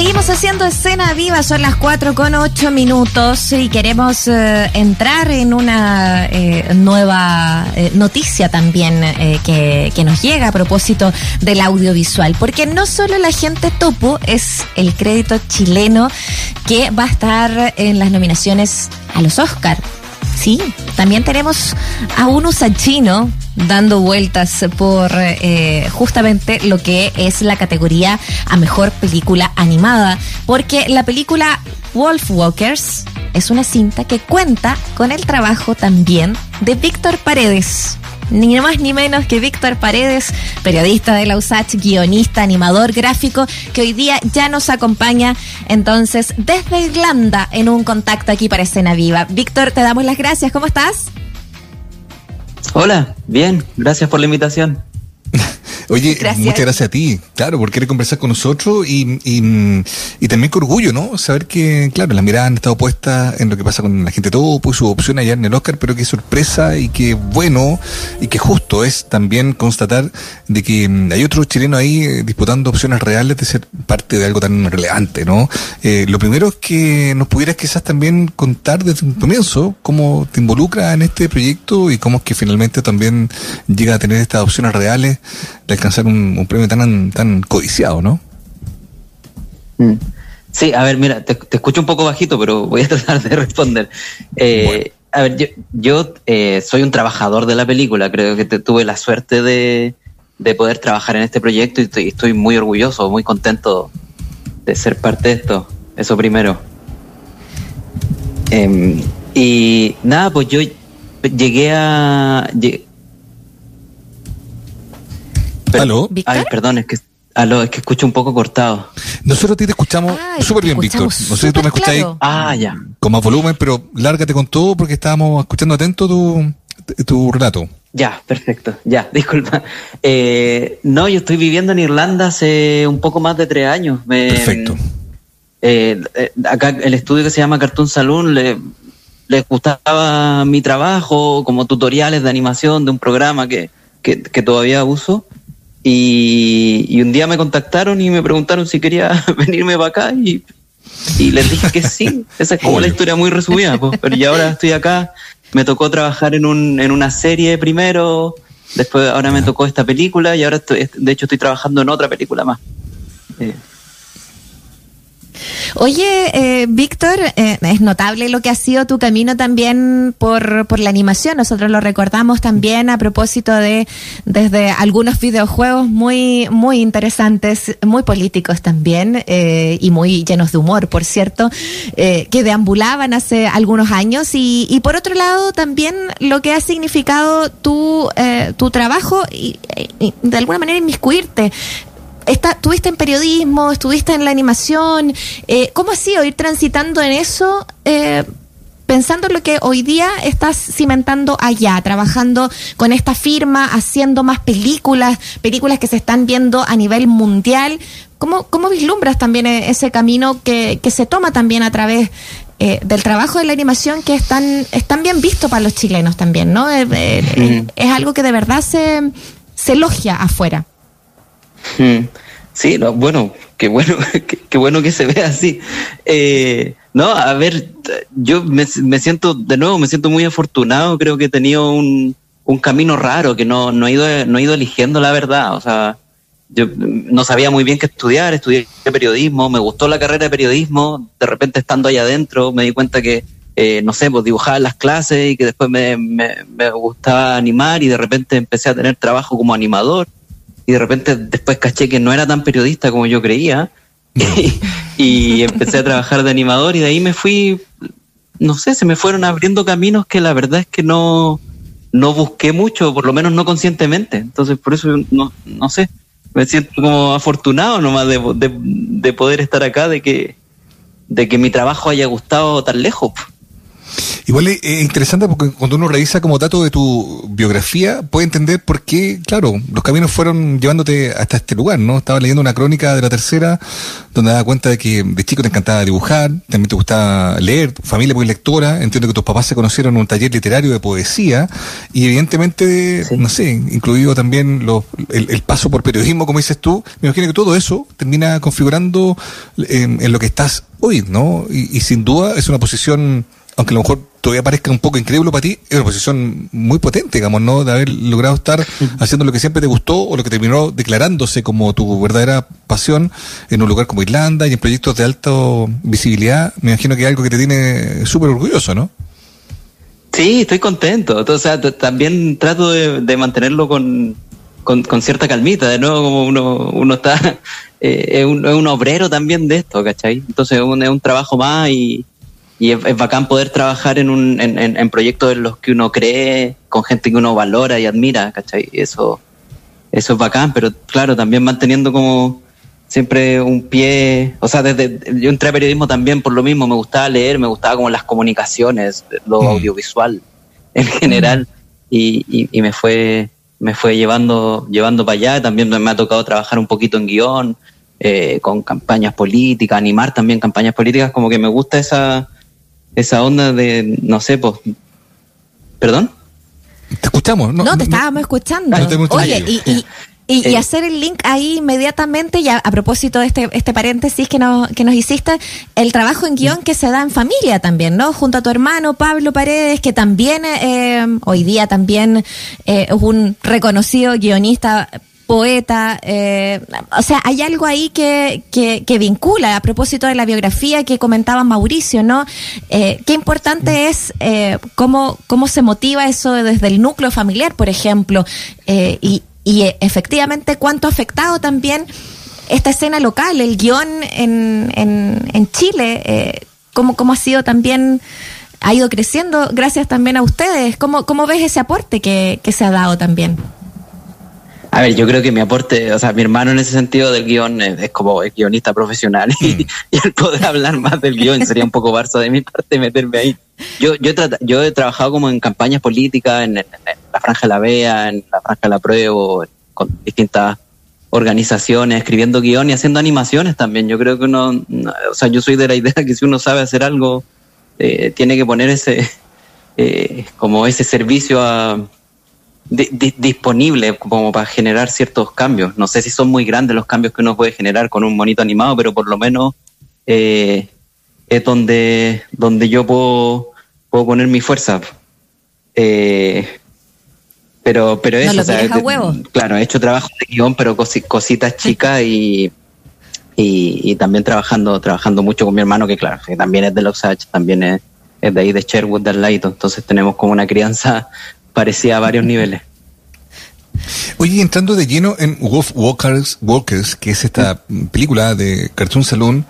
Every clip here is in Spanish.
Seguimos haciendo escena viva, son las 4 con 8 minutos y queremos eh, entrar en una eh, nueva eh, noticia también que, que, nos llega a propósito del audiovisual, porque no solo la gente topo es el crédito chileno que va a estar en las nominaciones a los Oscar. Sí, también tenemos a un usachino dando vueltas por eh, justamente lo que es la categoría a mejor película animada, porque la película Wolf Walkers es una cinta que cuenta con el trabajo también de Víctor Paredes ni más ni menos que Víctor Paredes, periodista de la USACH, guionista, animador gráfico, que hoy día ya nos acompaña entonces desde Irlanda en un contacto aquí para Escena Viva. Víctor, te damos las gracias, ¿cómo estás? Hola, bien, gracias por la invitación. Oye, muchas gracias a ti, claro, por querer conversar con nosotros y, y, también con orgullo, ¿no? Saber que, claro, las miradas han estado puestas en lo que pasa con la gente todo, pues su opción allá en el Oscar, pero qué sorpresa y qué bueno y qué justo es también constatar de que mm, hay otros chilenos ahí eh, disputando opciones reales de ser parte de algo tan relevante, ¿no? Eh, lo primero es que nos pudieras quizás también contar desde un comienzo cómo te involucra en este proyecto y cómo es que finalmente también llega a tener estas opciones reales de alcanzar un, premio tan, tan codiciado, ¿no? Mm. Sí, a ver, mira, te, escucho un poco bajito, pero voy a tratar de responder. Eh, a ver, yo, yo eh, soy un trabajador de la película, creo que tuve la suerte de, poder trabajar en este proyecto y estoy, muy orgulloso, muy contento de ser parte de esto, eso primero. Em, y nada, pues yo llegué a... ¿Aló? Ay, perdón, es que Aló, es que escucho un poco cortado. Nosotros a ti te escuchamos súper bien, Víctor. No sé si tú me escucháis ah, ya. con más volumen, pero lárgate con todo porque estábamos escuchando atento tu, tu relato. Ya, perfecto. Ya, disculpa. Eh, no, yo estoy viviendo en Irlanda hace un poco más de tres años. perfecto. Eh, eh, acá el estudio que se llama Cartoon Saloon le, les gustaba mi trabajo como tutoriales de animación de un programa que, que, que todavía uso. Y, un día me contactaron y me preguntaron si quería venirme para acá y, les dije que sí. Esa es como la historia muy resumida. Pero ya ahora estoy acá. Me tocó trabajar en, un, en una serie primero, después ahora me tocó esta película y ahora estoy, de hecho estoy trabajando en otra película más. Eh, Oye, eh, Víctor, eh, es notable lo que ha sido tu camino también por, por la animación. Nosotros lo recordamos también a propósito de desde algunos videojuegos muy, muy interesantes, muy políticos también eh, y muy llenos de humor, por cierto, eh, que deambulaban hace algunos años. Y, y por otro lado, también lo que ha significado tu, eh, tu trabajo y, y de alguna manera inmiscuirte estuviste en periodismo, estuviste en la animación. Eh, ¿Cómo ha sido ir transitando en eso? Eh, pensando en lo que hoy día estás cimentando allá, trabajando con esta firma, haciendo más películas, películas que se están viendo a nivel mundial. ¿Cómo, cómo vislumbras también e-, ese camino que, que se toma también a través eh, del trabajo de la animación que es tan, es tan bien visto para los chilenos también, ¿no? Es algo que de verdad se, se elogia afuera. Hmm. Sí, no, bueno, qué bueno, qué, bueno que se vea así. Eh, no, a ver, yo me, siento, de nuevo, me siento muy afortunado, creo que he tenido un, un camino raro, que no, no, he ido, no he ido eligiendo la verdad, o sea, yo no sabía muy bien qué estudiar, estudié periodismo, me gustó la carrera de periodismo, de repente estando allá adentro me di cuenta que, eh, no sé, pues dibujaba las clases y que después me, me gustaba animar y de repente empecé a tener trabajo como animador y de repente después caché que no era tan periodista como yo creía y, empecé a trabajar de animador y de ahí me fui, no sé, se me fueron abriendo caminos que la verdad es que no, no busqué mucho, por lo menos no conscientemente. Entonces por eso no, no sé, me siento como afortunado nomás de, de, poder estar acá, de que, de que mi trabajo haya gustado tan lejos. Igual es, interesante porque cuando uno revisa como dato de tu biografía, puede entender por qué, claro, los caminos fueron llevándote hasta este lugar, ¿no? Estaba leyendo una crónica de la tercera, donde daba cuenta de que de chico te encantaba dibujar, también te gustaba leer, tu familia muy lectora, entiendo que tus papás se conocieron en un taller literario de poesía, y evidentemente, no sé, incluido también el, paso por periodismo, como dices tú, me imagino que todo eso termina configurando en, en lo que estás hoy, ¿no? Y, sin duda es una posición, aunque a lo mejor todavía parezca un poco increíble para ti, es una posición muy potente, digamos, ¿no? De haber logrado estar haciendo lo que siempre te gustó o lo que terminó declarándose como tu verdadera pasión en un lugar como Irlanda y en proyectos de alta visibilidad. Me imagino que es algo que te tiene súper orgulloso, ¿no? Sí, estoy contento. O sea, también trato de, mantenerlo con, con, cierta calmita. De nuevo, como uno, uno está eh, es, un, es, un, obrero también de esto, ¿cachai? Entonces es un, es un trabajo más y, y es, bacán poder trabajar en, un, en, en, proyectos en los que uno cree, con gente que uno valora y admira, ¿cachai? Eso, eso es bacán, pero claro, también manteniendo como siempre un pie, o sea, desde yo entré a periodismo también por lo mismo, me gustaba leer, me gustaba como las comunicaciones, lo mm. audiovisual en general, y, y, y me fue me fue llevando, llevando para allá. También me ha tocado trabajar un poquito en guion, eh, con campañas políticas, animar también campañas políticas, como que me gusta esa, esa onda de, no sé, pues, ¿perdón? Te escuchamos, ¿no? No, te estábamos escuchando. Oye, y, y, y, hacer el link ahí inmediatamente, ya a propósito de este, este paréntesis que nos, que nos hiciste, el trabajo en guion que se da en familia también, ¿no? Junto a tu hermano Pablo Paredes, que también eh, hoy día también eh, es un reconocido guionista poeta, eh, o sea, hay algo ahí que, que, que, vincula a propósito de la biografía que comentaba Mauricio, ¿no? Eh, qué importante es eh, cómo, cómo se motiva eso desde el núcleo familiar, por ejemplo, eh, y, y efectivamente cuánto ha afectado también esta escena local, el guion en, en, Chile, eh, cómo, cómo ha sido también, ha ido creciendo gracias también a ustedes. ¿Cómo, cómo ves ese aporte que, que se ha dado también? A ver, yo creo que mi aporte, o sea, mi hermano en ese sentido del guion es, como el guionista profesional y, mm. y, el poder hablar más del guion sería un poco barzo de mi parte meterme ahí. Yo, yo, he yo he trabajado como en campañas políticas, en, la Franja de la Vea, en la Franja de la Prueba, con distintas organizaciones, escribiendo guion y haciendo animaciones también. Yo creo que uno, o sea, yo soy de la idea que si uno sabe hacer algo, eh, tiene que poner ese, eh, como ese servicio a disponible como para generar ciertos cambios. No sé si son muy grandes los cambios que uno puede generar con un monito animado, pero por lo menos eh, es donde, donde yo puedo, puedo poner mi fuerza. Eh, pero, pero eso, claro, he hecho trabajo de guion, pero cositas chicas y, y, también trabajando, trabajando mucho con mi hermano, que claro, que también es de los H, también es, es de ahí de Sherwood, del Light, entonces tenemos como una crianza parecía a varios niveles. Oye, entrando de lleno en Wolf Walkers, Walkers que es esta película de Cartoon Saloon,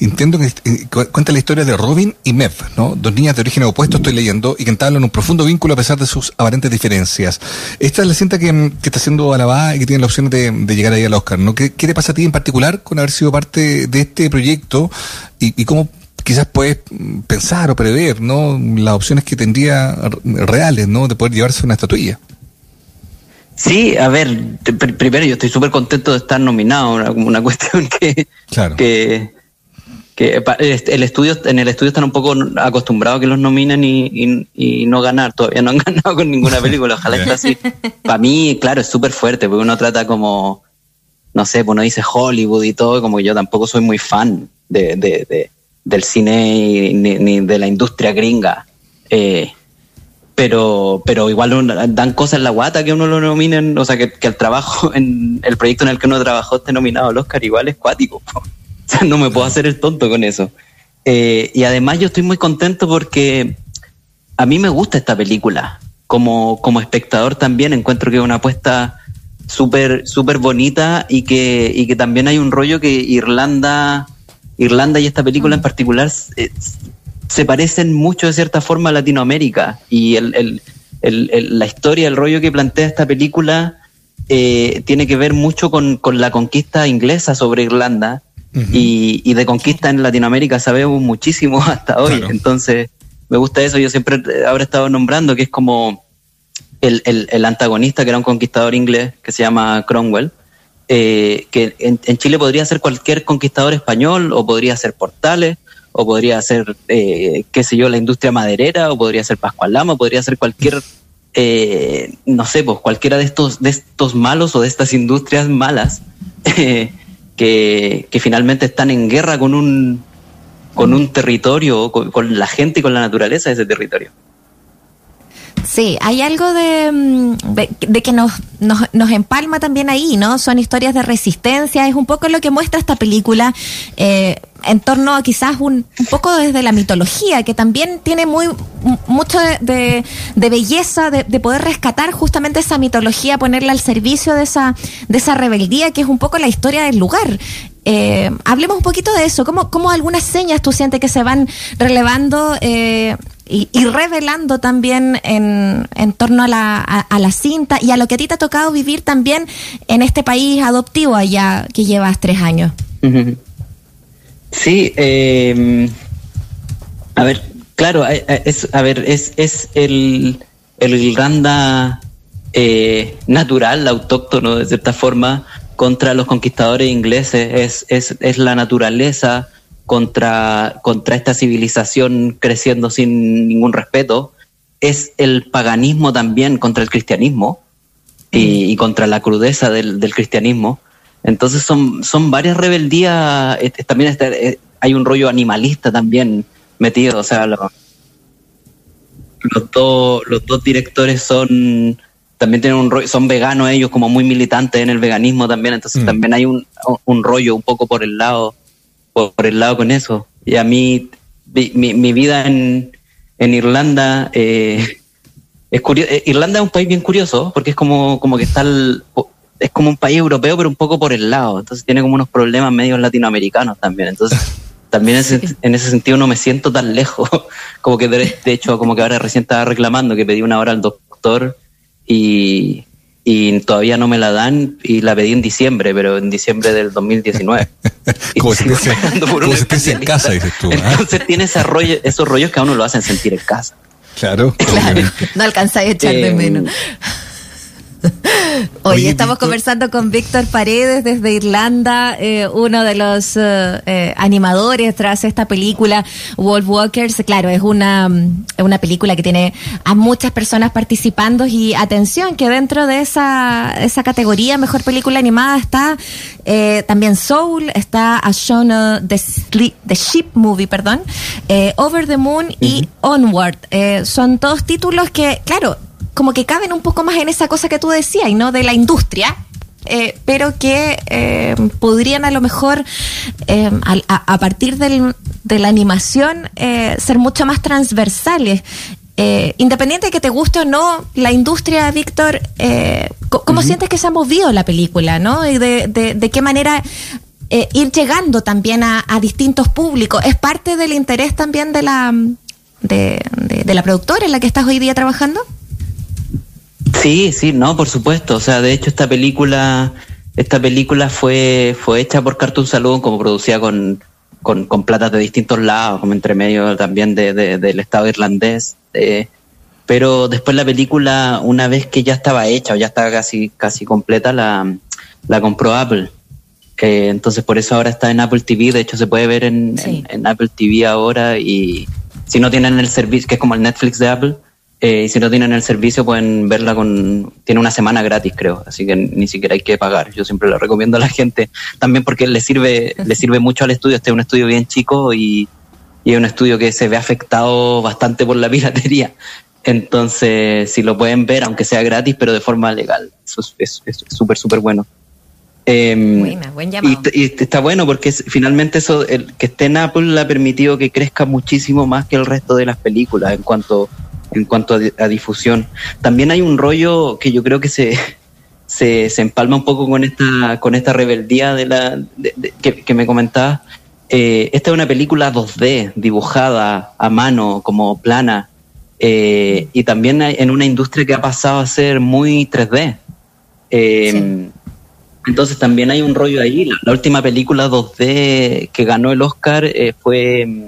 entiendo que eh, cuenta la historia de Robin y Mev, ¿no? Dos niñas de origen opuesto, estoy leyendo, y que entablan un profundo vínculo a pesar de sus aparentes diferencias. Esta es la cinta que, está siendo alabada y que tiene la opción de, llegar ahí al Oscar, ¿no? ¿Qué, ¿Qué, te pasa a ti en particular con haber sido parte de este proyecto y, y cómo quizás puedes pensar o prever, ¿no? Las opciones que tendría reales, ¿no? De poder llevarse una estatuilla. Sí, a ver, primero yo estoy súper contento de estar nominado, una, una cuestión que, que, que, el estudio, en el estudio están un poco acostumbrados a que los nominen y, y, no ganar, todavía no han ganado con ninguna película, ojalá esté así. Para mí, claro, es súper fuerte, porque uno trata como, no sé, pues uno dice Hollywood y todo, como yo tampoco soy muy fan de, de del cine ni, de la industria gringa. Eh, pero, pero igual dan cosas en la guata que uno lo nominen, o sea, que, el trabajo, en el proyecto en el que uno trabajó esté nominado al Oscar, igual es cuático. O sea, no me puedo hacer el tonto con eso. Eh, y además yo estoy muy contento porque a mí me gusta esta película. Como, como espectador también encuentro que es una apuesta súper bonita y que, y que también hay un rollo que Irlanda Irlanda y esta película en mm. particular eh, se parecen mucho de cierta forma a Latinoamérica. Y el, la historia, el rollo que plantea esta película eh, tiene que ver mucho con, la conquista inglesa sobre Irlanda. Y, de conquista en Latinoamérica sabemos muchísimo hasta hoy. Entonces, me gusta eso, yo siempre habré estado nombrando, que es como el, antagonista, que era un conquistador inglés, que se llama Cromwell, eh, que en, Chile podría ser cualquier conquistador español, o podría ser Portales, o podría ser, eh, qué sé yo, la industria maderera, o podría ser Pascual Lama, podría ser cualquier, eh, no sé, pues cualquiera de estos, de estos malos o de estas industrias malas que, que finalmente están en guerra con un, con un territorio, con, la gente y con la naturaleza de ese territorio. Sí, hay algo de, mm, de, que nos, nos, nos, empalma también ahí, ¿no? Son historias de resistencia, es un poco lo que muestra esta película eh, en torno a quizás un, un, poco desde la mitología, que también tiene muy mucho de, de belleza, de, de, poder rescatar justamente esa mitología, ponerla al servicio de esa, de esa rebeldía, que es un poco la historia del lugar. Eh, hablemos un poquito de eso, ¿Cómo, cómo, algunas señas tú sientes que se van relevando eh, y, revelando también en, en torno a la, a, la, cinta y a lo que a ti te ha tocado vivir también en este país adoptivo allá que llevas tres años. Sí, eh, a ver, claro, es, a ver, es, es el, el Irlanda natural, autóctono de cierta forma, contra los conquistadores ingleses, es, es, es la naturaleza contra, contra esta civilización creciendo sin ningún respeto, es el paganismo también contra el cristianismo y, contra la crudeza del, del, cristianismo. Entonces son, son varias rebeldías, también eh, hay un rollo animalista también metido, o sea, los, dos, los dos directores son también tienen un rollo, son veganos ellos, como muy militantes en el veganismo también, entonces mm. también hay un, un, rollo un poco por el lado, por, el lado con eso. Y a mí, mi, mi vida en, en Irlanda, eh, es curioso, eh, Irlanda es un país bien curioso, porque es como, como que está es como un país europeo, pero un poco por el lado, entonces tiene como unos problemas medios latinoamericanos también, entonces también en ese sentido no me siento tan lejos, como que de, de hecho, como que ahora recién estaba reclamando que pedí una hora al doctor y, y todavía no me la dan y la pedí en diciembre, pero en diciembre del 2019. como si estés en casa, dices tú. ¿ah? Entonces tiene ese rollo, esos rollos que a uno lo hacen sentir en casa. Claro. claro. No alcanzáis a echar de eh, menos. Hoy estamos conversando con Víctor Paredes desde Irlanda, eh, uno de los eh, eh, animadores tras esta película Wolf Walkers. Claro, es una, una película que tiene a muchas personas participando y atención que dentro de esa, esa categoría mejor película animada está también Soul, está A the, the Ship Movie, perdón, Over the Moon y Onward. son todos títulos que, claro, como que caben un poco más en esa cosa que tú decías, no de la industria, eh, pero que eh, podrían a lo mejor, eh, a, partir del, de la animación, ser mucho más transversales. independiente de que te guste o no la industria, Víctor, ¿cómo sientes que se ha movido la película? ¿no? Y de, de, qué manera ir llegando también a, distintos públicos. ¿Es parte del interés también de la, de, de la productora en la que estás hoy día trabajando? Sí, sí, no, por supuesto. O sea, de hecho esta película, esta película fue, fue hecha por Cartoon Saloon, como producida con, con, con platas de distintos lados, como entre medio también de, del Estado irlandés. Eh, pero después la película, una vez que ya estaba hecha o ya estaba casi, casi completa, la, la compró Apple. Eh, entonces por eso ahora está en Apple TV, de hecho se puede ver en, en Apple TV ahora y si no tienen el servicio, que es como el Netflix de Apple, eh, y si no tienen el servicio pueden verla con... Tiene una semana gratis, creo, así que ni siquiera hay que pagar. Yo siempre lo recomiendo a la gente, también porque le sirve, le sirve mucho al estudio. Este es un estudio bien chico y, y es un estudio que se ve afectado bastante por la piratería. Entonces, si lo pueden ver, aunque sea gratis, pero de forma legal, eso es súper, súper bueno. Eh, buen llamado. Y, está bueno porque finalmente eso, el que esté en Apple ha permitido que crezca muchísimo más que el resto de las películas en cuanto en cuanto a, difusión. También hay un rollo que yo creo que se, se, se empalma un poco con esta, con esta rebeldía de la, que, me comentaba. Eh, esta es una película 2D, dibujada a mano, como plana, eh, y también en una industria que ha pasado a ser muy 3D. Eh, entonces también hay un rollo ahí. La, última película 2D que ganó el Oscar fue mm,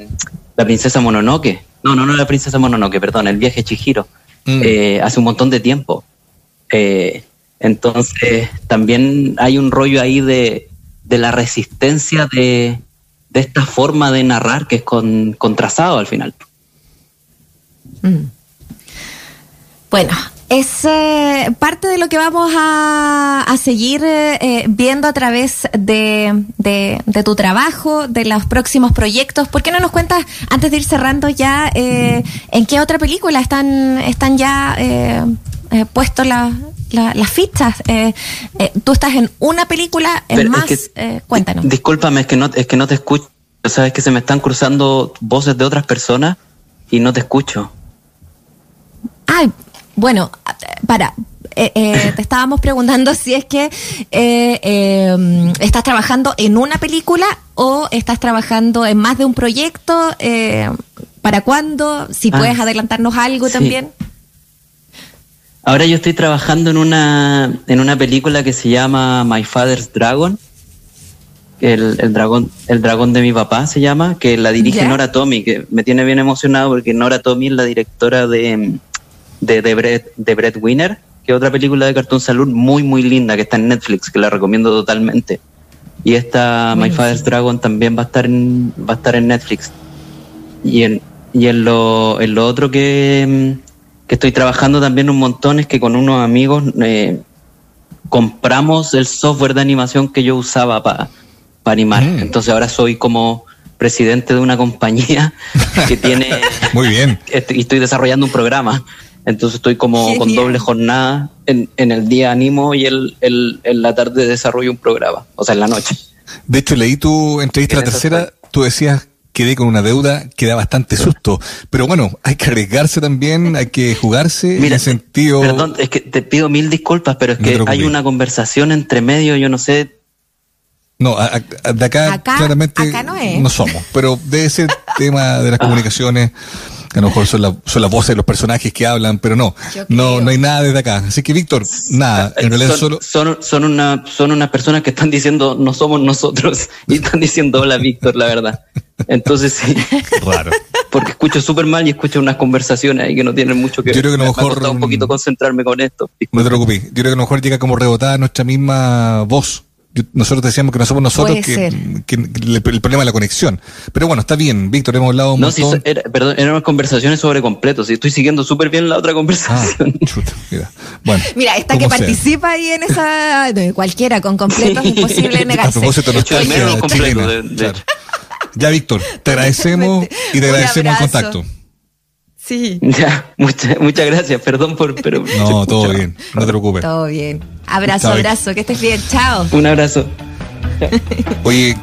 La princesa Mononoke, no, no, no la princesa Mononoke, perdón, el viaje Chihiro, mm. eh, hace un montón de tiempo. Eh, entonces, también hay un rollo ahí de, de la resistencia de, de, esta forma de narrar que es con, trazado al final. Mm. Bueno, es eh, parte de lo que vamos a, a seguir eh, eh, viendo a través de, de, tu trabajo, de los próximos proyectos. ¿Por qué no nos cuentas, antes de ir cerrando ya, en qué otra película están, están ya puestos las fichas? tú estás en una película, en más, cuéntanos. Discúlpame, es que, no, es que no te escucho. Sabes que se me están cruzando voces de otras personas y no te escucho. Ay, bueno, para, eh, eh, te estábamos preguntando si es que eh, em, estás trabajando en una película o estás trabajando en más de un proyecto. ¿Para cuándo? Si ah, puedes adelantarnos algo también. Ahora yo estoy trabajando en una, en una película que se llama My Father's Dragon. El, el, dragón, el dragón de mi papá se llama, que la dirige Nora Tommy, que me tiene bien emocionado porque Nora Tommy es la directora de de The, Bread, The Breadwinner, que es otra película de Cartoon Salud muy, muy linda que está en Netflix, que la recomiendo totalmente. Y esta My Father's Dragon también va a estar en, va a estar en Netflix. Y en, y en, lo, en lo otro que, que estoy trabajando también un montón es que con unos amigos eh, compramos el software de animación que yo usaba para animar. Mm. Entonces ahora soy como presidente de una compañía que tiene... Muy bien. y estoy desarrollando un programa. Entonces estoy como con doble jornada. En, en, el día animo y el, el, en la tarde desarrollo un programa, o sea, en la noche. De hecho, leí tu entrevista, la tercera, tú decías quedé con una deuda que da bastante susto. Pero bueno, hay que arriesgarse también, hay que jugarse Mira, en sentido. Perdón, es que te pido mil disculpas, pero es que hay una conversación entre medio, yo no sé. No, de acá, claramente no, somos, pero de ese tema de las comunicaciones a lo mejor son, son las voces de los personajes que hablan, pero no, no, no hay nada desde acá. Así que, Víctor, nada, en realidad son, solo... Son, son, una, son unas personas que están diciendo no somos nosotros y están diciendo hola, Víctor, la verdad. Entonces, sí. Raro. Porque escucho súper mal y escucho unas conversaciones ahí que no tienen mucho que ver. Yo creo que a lo mejor. Me un poquito concentrarme con esto. No te preocupes. Yo creo que a lo mejor llega como rebotada nuestra misma voz nosotros decíamos que no somos nosotros, que, el, problema es la conexión. Pero bueno, está bien, Víctor, hemos hablado un no, montón. era, perdón, eran unas conversaciones sobre completos, y estoy siguiendo súper bien la otra conversación. Ah, mira. Bueno, mira, esta que participa ahí en esa, cualquiera con completos, es imposible negarse. A propósito, de Ya, Víctor, te agradecemos y te agradecemos el contacto. Sí. Ya, muchas muchas gracias. Perdón por. Pero no, todo bien. No te preocupes. Todo bien. Abrazo, abrazo. Que estés bien. Chao. Un abrazo. Oye, qué